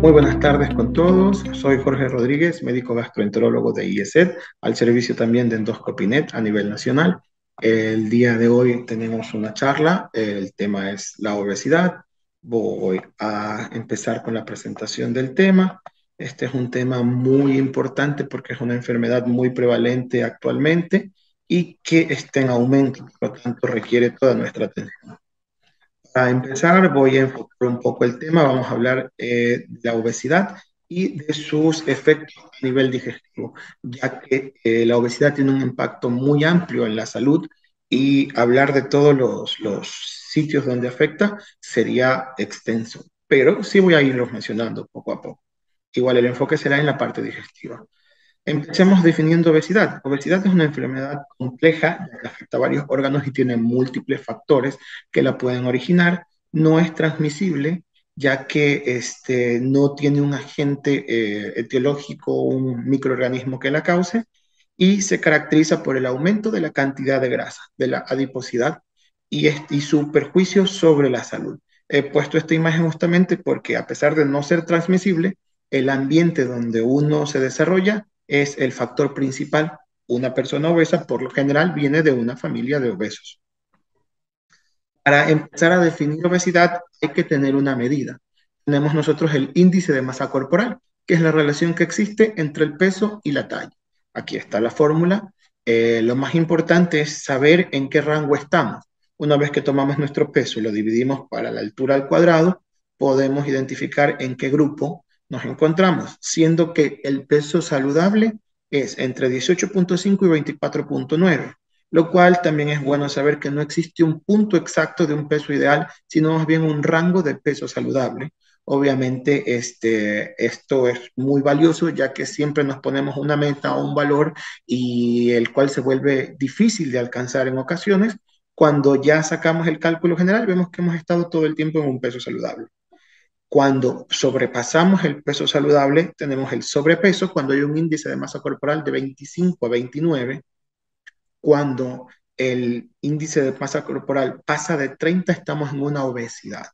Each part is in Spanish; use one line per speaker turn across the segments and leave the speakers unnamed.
Muy buenas tardes con todos. Soy Jorge Rodríguez, médico gastroenterólogo de IESED, al servicio también de Endoscopinet a nivel nacional. El día de hoy tenemos una charla, el tema es la obesidad. Voy a empezar con la presentación del tema. Este es un tema muy importante porque es una enfermedad muy prevalente actualmente y que está en aumento, por lo tanto requiere toda nuestra atención. Para empezar, voy a enfocar un poco el tema. Vamos a hablar eh, de la obesidad y de sus efectos a nivel digestivo, ya que eh, la obesidad tiene un impacto muy amplio en la salud y hablar de todos los, los sitios donde afecta sería extenso, pero sí voy a irlos mencionando poco a poco. Igual el enfoque será en la parte digestiva. Empecemos definiendo obesidad. Obesidad es una enfermedad compleja que afecta a varios órganos y tiene múltiples factores que la pueden originar. No es transmisible, ya que este, no tiene un agente eh, etiológico, un microorganismo que la cause, y se caracteriza por el aumento de la cantidad de grasa, de la adiposidad y, y su perjuicio sobre la salud. He puesto esta imagen justamente porque a pesar de no ser transmisible, el ambiente donde uno se desarrolla es el factor principal. Una persona obesa, por lo general, viene de una familia de obesos. Para empezar a definir obesidad hay que tener una medida. Tenemos nosotros el índice de masa corporal, que es la relación que existe entre el peso y la talla. Aquí está la fórmula. Eh, lo más importante es saber en qué rango estamos. Una vez que tomamos nuestro peso y lo dividimos para la altura al cuadrado, podemos identificar en qué grupo nos encontramos, siendo que el peso saludable es entre 18.5 y 24.9, lo cual también es bueno saber que no existe un punto exacto de un peso ideal, sino más bien un rango de peso saludable. Obviamente, este, esto es muy valioso ya que siempre nos ponemos una meta o un valor y el cual se vuelve difícil de alcanzar en ocasiones. Cuando ya sacamos el cálculo general, vemos que hemos estado todo el tiempo en un peso saludable. Cuando sobrepasamos el peso saludable, tenemos el sobrepeso cuando hay un índice de masa corporal de 25 a 29. Cuando el índice de masa corporal pasa de 30, estamos en una obesidad.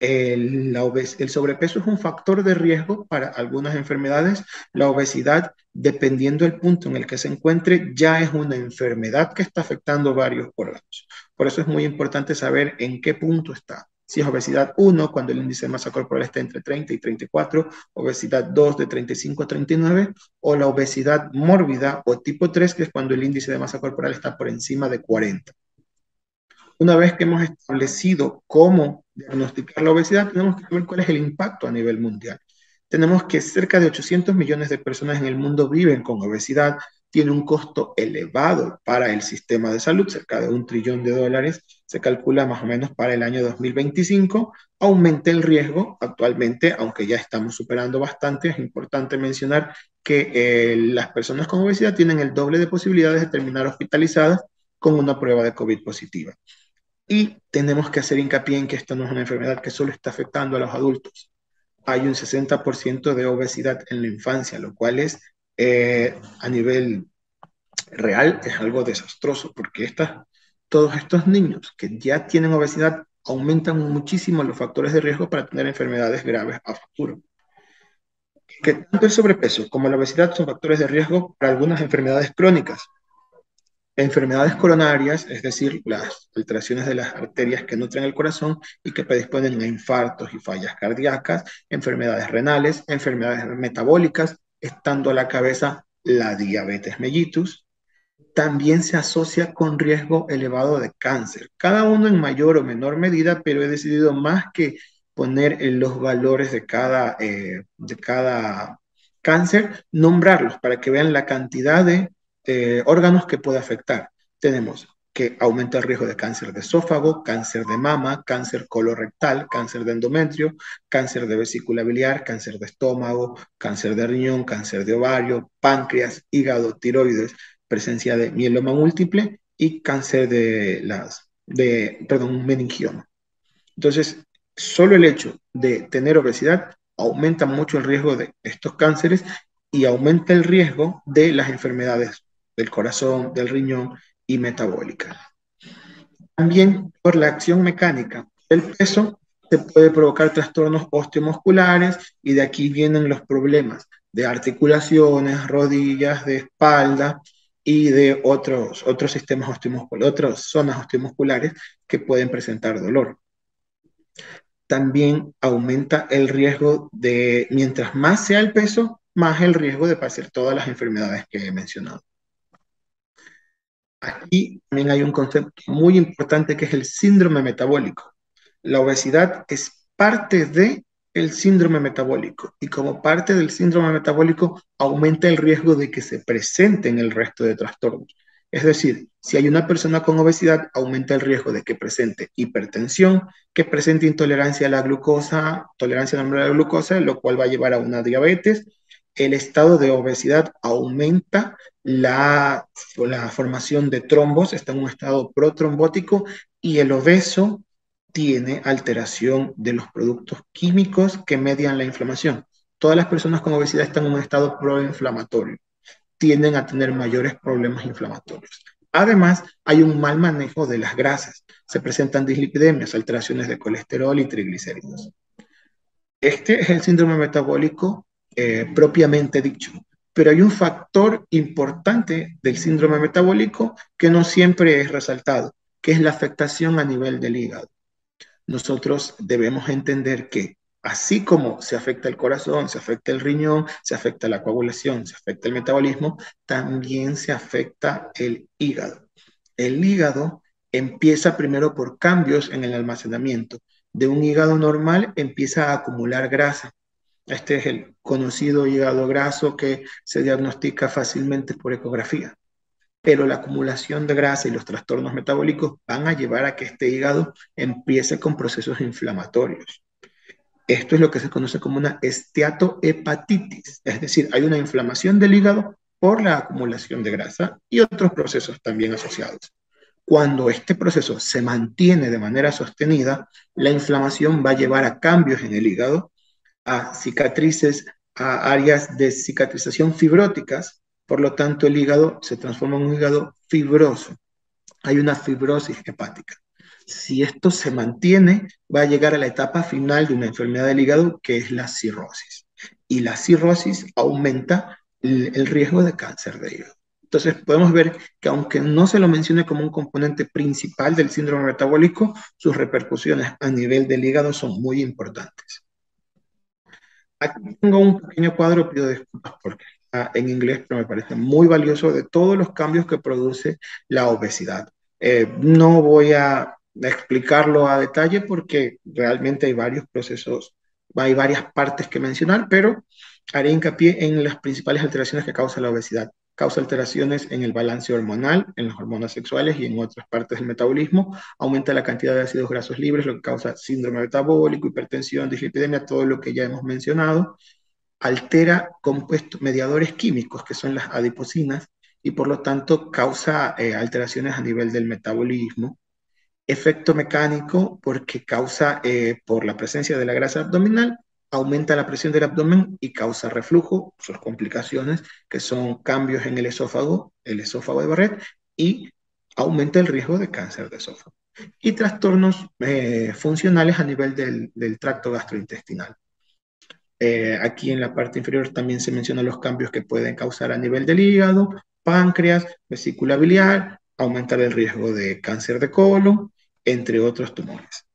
El, el, sobrepeso es un factor de riesgo para algunas enfermedades. La obesidad, dependiendo del punto en el que se encuentre, ya es una enfermedad que está afectando varios órganos. Por eso es muy importante saber en qué punto está. Si es obesidad 1, cuando el índice de masa corporal está entre 30 y 34, obesidad 2 de 35 a 39, o la obesidad mórbida o tipo 3, que es cuando el índice de masa corporal está por encima de 40. Una vez que hemos establecido cómo diagnosticar la obesidad, tenemos que ver cuál es el impacto a nivel mundial. Tenemos que cerca de 800 millones de personas en el mundo viven con obesidad, tiene un costo elevado para el sistema de salud, cerca de un trillón de dólares, se calcula más o menos para el año 2025, aumenta el riesgo actualmente, aunque ya estamos superando bastante, es importante mencionar que eh, las personas con obesidad tienen el doble de posibilidades de terminar hospitalizadas con una prueba de COVID positiva. Y tenemos que hacer hincapié en que esto no es una enfermedad que solo está afectando a los adultos. Hay un 60% de obesidad en la infancia, lo cual es eh, a nivel real es algo desastroso porque todos estos niños que ya tienen obesidad aumentan muchísimo los factores de riesgo para tener enfermedades graves a futuro. Que tanto el sobrepeso como la obesidad son factores de riesgo para algunas enfermedades crónicas. Enfermedades coronarias, es decir, las alteraciones de las arterias que nutren el corazón y que predisponen a infartos y fallas cardíacas, enfermedades renales, enfermedades metabólicas, estando a la cabeza la diabetes mellitus, también se asocia con riesgo elevado de cáncer, cada uno en mayor o menor medida, pero he decidido más que poner los valores de cada, eh, de cada cáncer, nombrarlos para que vean la cantidad de eh, órganos que puede afectar. Tenemos que aumenta el riesgo de cáncer de esófago, cáncer de mama, cáncer colorectal, cáncer de endometrio, cáncer de vesícula biliar, cáncer de estómago, cáncer de riñón, cáncer de ovario, páncreas, hígado, tiroides, presencia de mieloma múltiple y cáncer de las, de, perdón, meningioma. Entonces, solo el hecho de tener obesidad aumenta mucho el riesgo de estos cánceres y aumenta el riesgo de las enfermedades del corazón, del riñón y metabólica. También por la acción mecánica del peso se puede provocar trastornos osteomusculares y de aquí vienen los problemas de articulaciones, rodillas, de espalda y de otros, otros sistemas osteomusculares, otras zonas osteomusculares que pueden presentar dolor. También aumenta el riesgo de, mientras más sea el peso, más el riesgo de padecer todas las enfermedades que he mencionado. Aquí también hay un concepto muy importante que es el síndrome metabólico. La obesidad es parte de el síndrome metabólico y como parte del síndrome metabólico aumenta el riesgo de que se presenten el resto de trastornos. Es decir, si hay una persona con obesidad, aumenta el riesgo de que presente hipertensión, que presente intolerancia a la glucosa, tolerancia a la glucosa, lo cual va a llevar a una diabetes. El estado de obesidad aumenta la, formación de trombos, está en un estado protrombótico y el obeso tiene alteración de los productos químicos que median la inflamación. Todas las personas con obesidad están en un estado proinflamatorio, tienden a tener mayores problemas inflamatorios. Además, hay un mal manejo de las grasas. Se presentan dislipidemias, alteraciones de colesterol y triglicéridos. Este es el síndrome metabólico eh, propiamente dicho. Pero hay un factor importante del síndrome metabólico que no siempre es resaltado, que es la afectación a nivel del hígado nosotros debemos entender que así como se afecta el corazón, se afecta el riñón, se afecta la coagulación, se afecta el metabolismo, también se afecta el hígado. El hígado empieza primero por cambios en el almacenamiento. De un hígado normal empieza a acumular grasa. Este es el conocido hígado graso que se diagnostica fácilmente por ecografía pero la acumulación de grasa y los trastornos metabólicos van a llevar a que este hígado empiece con procesos inflamatorios. Esto es lo que se conoce como una esteatohepatitis, es decir, hay una inflamación del hígado por la acumulación de grasa y otros procesos también asociados. Cuando este proceso se mantiene de manera sostenida, la inflamación va a llevar a cambios en el hígado, a cicatrices, a áreas de cicatrización fibróticas, por lo tanto, el hígado se transforma en un hígado fibroso. Hay una fibrosis hepática. Si esto se mantiene, va a llegar a la etapa final de una enfermedad del hígado, que es la cirrosis. Y la cirrosis aumenta el, riesgo de cáncer de hígado. Entonces podemos ver que aunque no se lo mencione como un componente principal del síndrome metabólico, sus repercusiones a nivel del hígado son muy importantes. Aquí tengo un pequeño cuadro, pido disculpas porque en inglés, pero me parece muy valioso de todos los cambios que produce la obesidad. Eh, no voy a explicarlo a detalle porque realmente hay varios procesos, hay varias partes que mencionar, pero haré hincapié en las principales alteraciones que causa la obesidad. Causa alteraciones en el balance hormonal, en las hormonas sexuales y en otras partes del metabolismo. Aumenta la cantidad de ácidos grasos libres, lo que causa síndrome metabólico, hipertensión, dislipidemia, todo lo que ya hemos mencionado altera compuestos mediadores químicos, que son las adiposinas, y por lo tanto causa eh, alteraciones a nivel del metabolismo. Efecto mecánico, porque causa, eh, por la presencia de la grasa abdominal, aumenta la presión del abdomen y causa reflujo, sus complicaciones, que son cambios en el esófago, el esófago de Barrett, y aumenta el riesgo de cáncer de esófago. Y trastornos eh, funcionales a nivel del tracto gastrointestinal. Eh, aquí en la parte inferior también se mencionan los cambios que pueden causar a nivel del hígado, páncreas, vesícula biliar, aumentar el riesgo de cáncer de colon, entre otros tumores.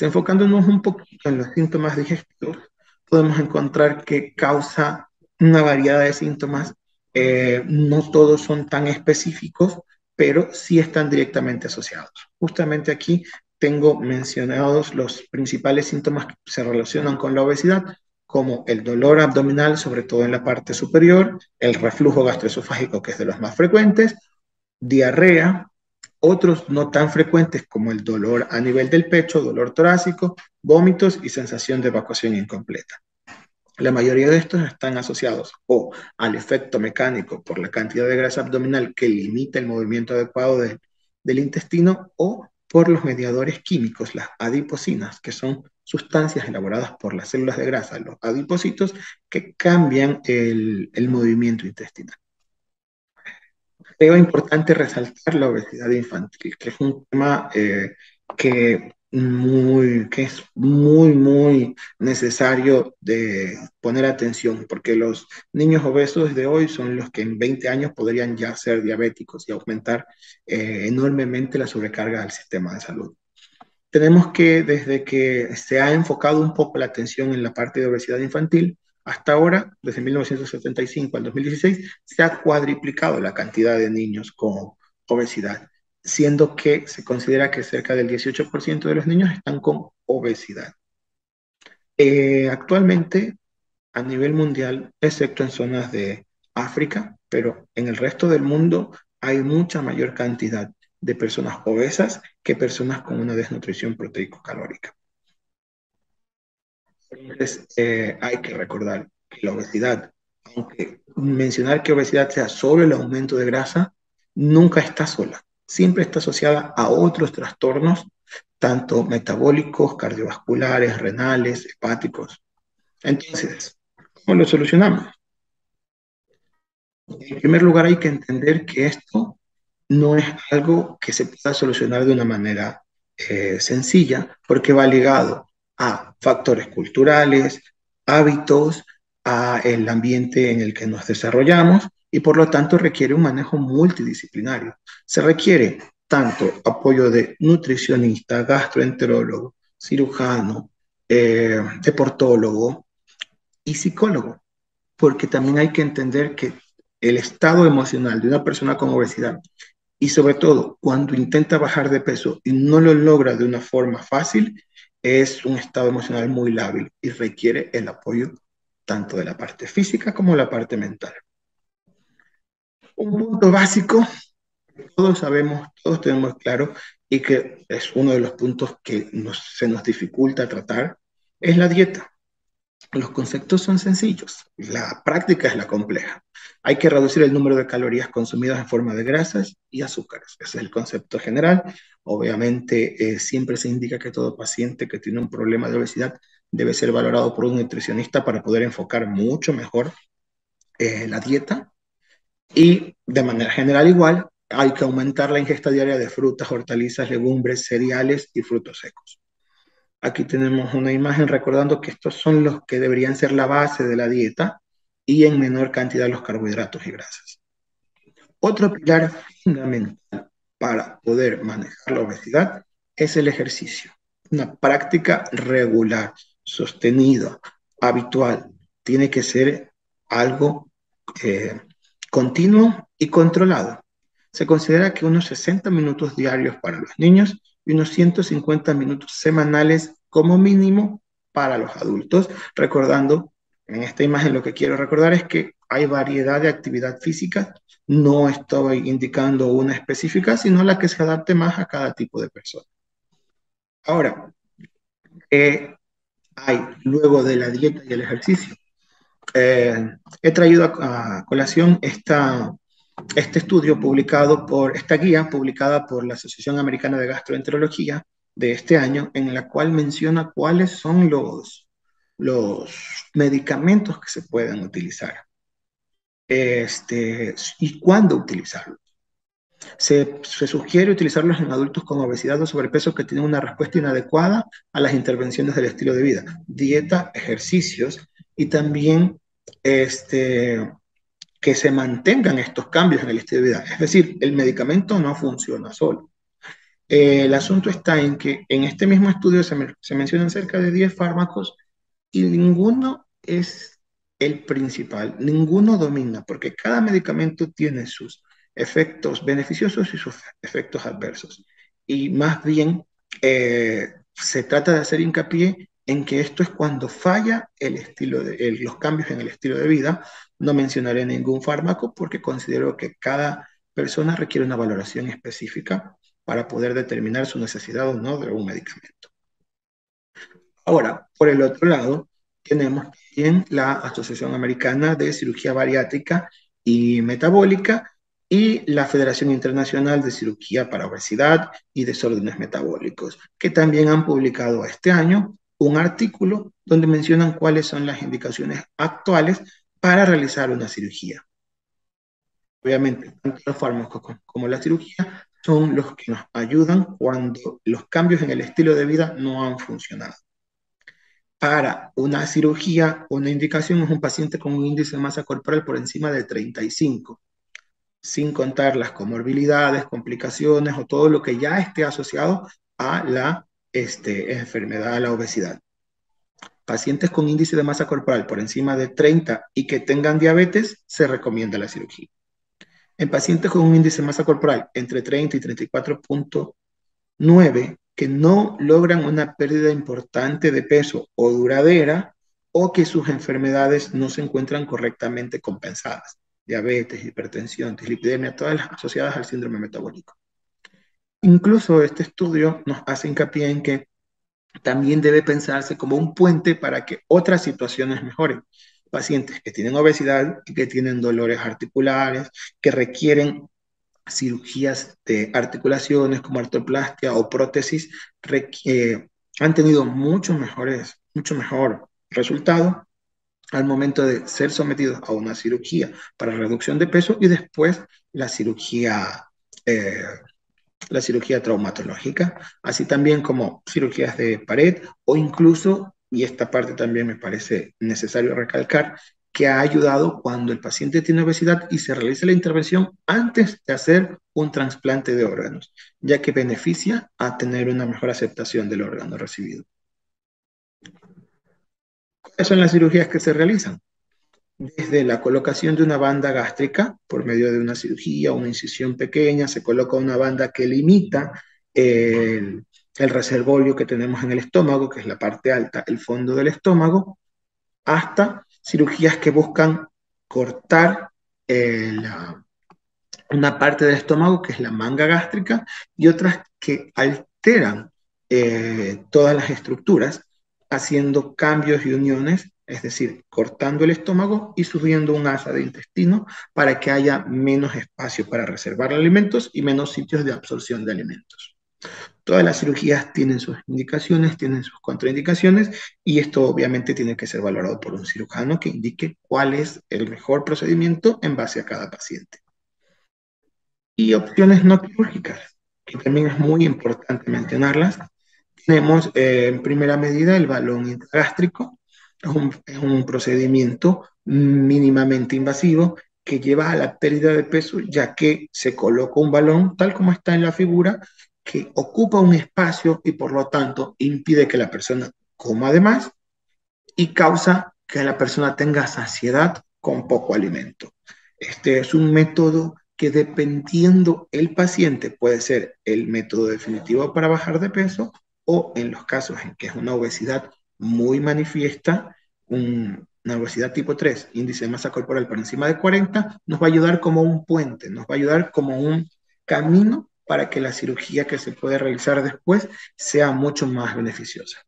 Enfocándonos un poquito en los síntomas digestivos, podemos encontrar que causa una variedad de síntomas. Eh, no todos son tan específicos, pero sí están directamente asociados. Justamente aquí tengo mencionados los principales síntomas que se relacionan con la obesidad, como el dolor abdominal, sobre todo en la parte superior, el reflujo gastroesofágico, que es de los más frecuentes, diarrea, otros no tan frecuentes como el dolor a nivel del pecho, dolor torácico, vómitos y sensación de evacuación incompleta. La mayoría de estos están asociados o al efecto mecánico por la cantidad de grasa abdominal que limita el movimiento adecuado del intestino o por los mediadores químicos, las adiposinas, que son sustancias elaboradas por las células de grasa, los adipocitos, que cambian el, movimiento intestinal. Creo importante resaltar la obesidad infantil, que es un tema eh, que muy, que es muy, muy necesario de poner atención, porque los niños obesos de hoy son los que en 20 años podrían ya ser diabéticos y aumentar eh, enormemente la sobrecarga del sistema de salud. Tenemos que, desde que se ha enfocado un poco la atención en la parte de obesidad infantil, hasta ahora, desde 1975 al 2016, se ha cuadriplicado la cantidad de niños con obesidad siendo que se considera que cerca del 18% de los niños están con obesidad. Eh, actualmente, a nivel mundial, excepto en zonas de África, pero en el resto del mundo hay mucha mayor cantidad de personas obesas que personas con una desnutrición proteico-calórica. Eh, hay que recordar que la obesidad, aunque mencionar que obesidad sea solo el aumento de grasa, nunca está sola siempre está asociada a otros trastornos, tanto metabólicos, cardiovasculares, renales, hepáticos. Entonces, ¿cómo lo solucionamos? En primer lugar, hay que entender que esto no es algo que se pueda solucionar de una manera eh, sencilla, porque va ligado a factores culturales, hábitos, a el ambiente en el que nos desarrollamos y por lo tanto requiere un manejo multidisciplinario. Se requiere tanto apoyo de nutricionista, gastroenterólogo, cirujano, eh, deportólogo y psicólogo, porque también hay que entender que el estado emocional de una persona con obesidad y sobre todo cuando intenta bajar de peso y no lo logra de una forma fácil, es un estado emocional muy lábil y requiere el apoyo tanto de la parte física como de la parte mental. Un punto básico que todos sabemos, todos tenemos claro y que es uno de los puntos que se nos dificulta tratar, es la dieta. Los conceptos son sencillos, la práctica es la compleja. Hay que reducir el número de calorías consumidas en forma de grasas y azúcares. Ese es el concepto general. Obviamente, eh, siempre se indica que todo paciente que tiene un problema de obesidad debe ser valorado por un nutricionista para poder enfocar mucho mejor eh, la dieta y de manera general igual, hay que aumentar la ingesta diaria de frutas, hortalizas, legumbres, cereales y frutos secos. Aquí tenemos una imagen recordando que estos son los que deberían ser la base de la dieta y en menor cantidad los carbohidratos y grasas. Otro pilar fundamental para poder manejar la obesidad es el ejercicio. Una práctica regular, sostenida, habitual. Tiene que ser algo eh, continuo y controlado. Se considera que unos 60 minutos diarios para los niños y unos 150 minutos semanales como mínimo para los adultos, recordando, en esta imagen lo que quiero recordar es que hay variedad de actividad física, no estoy indicando una específica, sino la que se adapte más a cada tipo de persona. Ahora, ¿qué hay luego de la dieta y el ejercicio? Eh, he traído a, colación esta, este estudio publicado por, esta guía publicada por la Asociación Americana de Gastroenterología de este año, en la cual menciona cuáles son los, los medicamentos que se pueden utilizar este, y cuándo utilizarlos. Se, sugiere utilizarlos en adultos con obesidad o sobrepeso que tienen una respuesta inadecuada a las intervenciones del estilo de vida, dieta, ejercicios y también este, que se mantengan estos cambios en el estilo de vida. Es decir, el medicamento no funciona solo. El asunto está en que en este mismo estudio se, se mencionan cerca de 10 fármacos y ninguno es el principal, ninguno domina, porque cada medicamento tiene sus efectos beneficiosos y sus efectos adversos. Y más bien eh, se trata de hacer hincapié en que esto es cuando falla el estilo los cambios en el estilo de vida. No mencionaré ningún fármaco porque considero que cada persona requiere una valoración específica para poder determinar su necesidad o no de un medicamento. Ahora, por el otro lado, tenemos también la Asociación Americana de Cirugía Bariátrica y Metabólica y la Federación Internacional de Cirugía para Obesidad y Desórdenes Metabólicos, que también han publicado este año un artículo donde mencionan cuáles son las indicaciones actuales para realizar una cirugía. Obviamente, tanto los fármacos como la cirugía son los que nos ayudan cuando los cambios en el estilo de vida no han funcionado. Para una cirugía, una indicación es un paciente con un índice de masa corporal por encima de 35, sin contar las comorbilidades, complicaciones o todo lo que ya esté asociado a la este, enfermedad, a la obesidad. Pacientes con índice de masa corporal por encima de 30 y que tengan diabetes, se recomienda la cirugía. En pacientes con un índice de masa corporal entre 30 y 34.9 que no logran una pérdida importante de peso o duradera o que sus enfermedades no se encuentran correctamente compensadas. Diabetes, hipertensión, dislipidemia, todas las asociadas al síndrome metabólico. Incluso este estudio nos hace hincapié en que también debe pensarse como un puente para que otras situaciones mejoren. Pacientes que tienen obesidad que tienen dolores articulares, que requieren cirugías de articulaciones como artroplastia o prótesis, eh, han tenido mucho, mejores, mucho mejor resultado al momento de ser sometidos a una cirugía para reducción de peso y después la cirugía eh, la cirugía traumatológica, así también como cirugías de pared o incluso, y esta parte también me parece necesario recalcar, que ha ayudado cuando el paciente tiene obesidad y se realiza la intervención antes de hacer un trasplante de órganos, ya que beneficia a tener una mejor aceptación del órgano recibido. ¿Cuáles son las cirugías que se realizan? desde la colocación de una banda gástrica por medio de una cirugía, una incisión pequeña, se coloca una banda que limita el, reservorio que tenemos en el estómago, que es la parte alta, el fondo del estómago, hasta cirugías que buscan cortar eh, una parte del estómago, que es la manga gástrica, y otras que alteran eh, todas las estructuras, haciendo cambios y uniones es decir, cortando el estómago y subiendo un asa de intestino para que haya menos espacio para reservar alimentos y menos sitios de absorción de alimentos. Todas las cirugías tienen sus indicaciones, tienen sus contraindicaciones y esto obviamente tiene que ser valorado por un cirujano que indique cuál es el mejor procedimiento en base a cada paciente. Y opciones no quirúrgicas, que también es muy importante mencionarlas. Tenemos eh, en primera medida el balón intragástrico, es un, procedimiento mínimamente invasivo que lleva a la pérdida de peso, ya que se coloca un balón, tal como está en la figura, que ocupa un espacio y por lo tanto impide que la persona coma de más y causa que la persona tenga saciedad con poco alimento. Este es un método que dependiendo el paciente puede ser el método definitivo para bajar de peso o en los casos en que es una obesidad muy manifiesta, una obesidad tipo 3, índice de masa corporal por encima de 40, nos va a ayudar como un puente, nos va a ayudar como un camino para que la cirugía que se puede realizar después sea mucho más beneficiosa.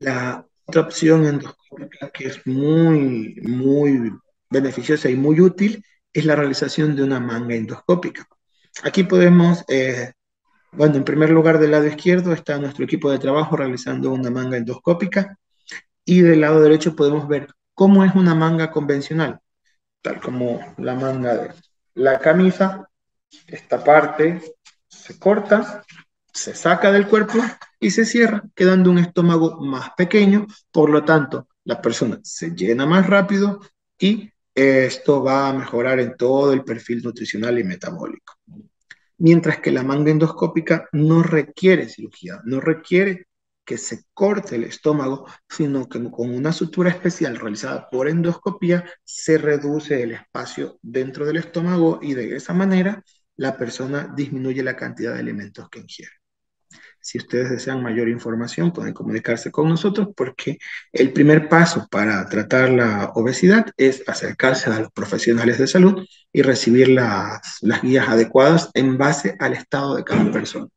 La otra opción endoscópica que es muy, muy beneficiosa y muy útil es la realización de una manga endoscópica. Aquí podemos eh, bueno, en primer lugar del lado izquierdo está nuestro equipo de trabajo realizando una manga endoscópica y del lado derecho podemos ver cómo es una manga convencional, tal como la manga de la camisa. Esta parte se corta, se saca del cuerpo y se cierra, quedando un estómago más pequeño, por lo tanto, la persona se llena más rápido y esto va a mejorar en todo el perfil nutricional y metabólico. Mientras que la manga endoscópica no requiere cirugía, no requiere que se corte el estómago, sino que con una sutura especial realizada por endoscopía se reduce el espacio dentro del estómago y de esa manera la persona disminuye la cantidad de alimentos que ingiere. Si ustedes desean mayor información, pueden comunicarse con nosotros porque el primer paso para tratar la obesidad es acercarse a los profesionales de salud y recibir las, las guías adecuadas en base al estado de cada persona.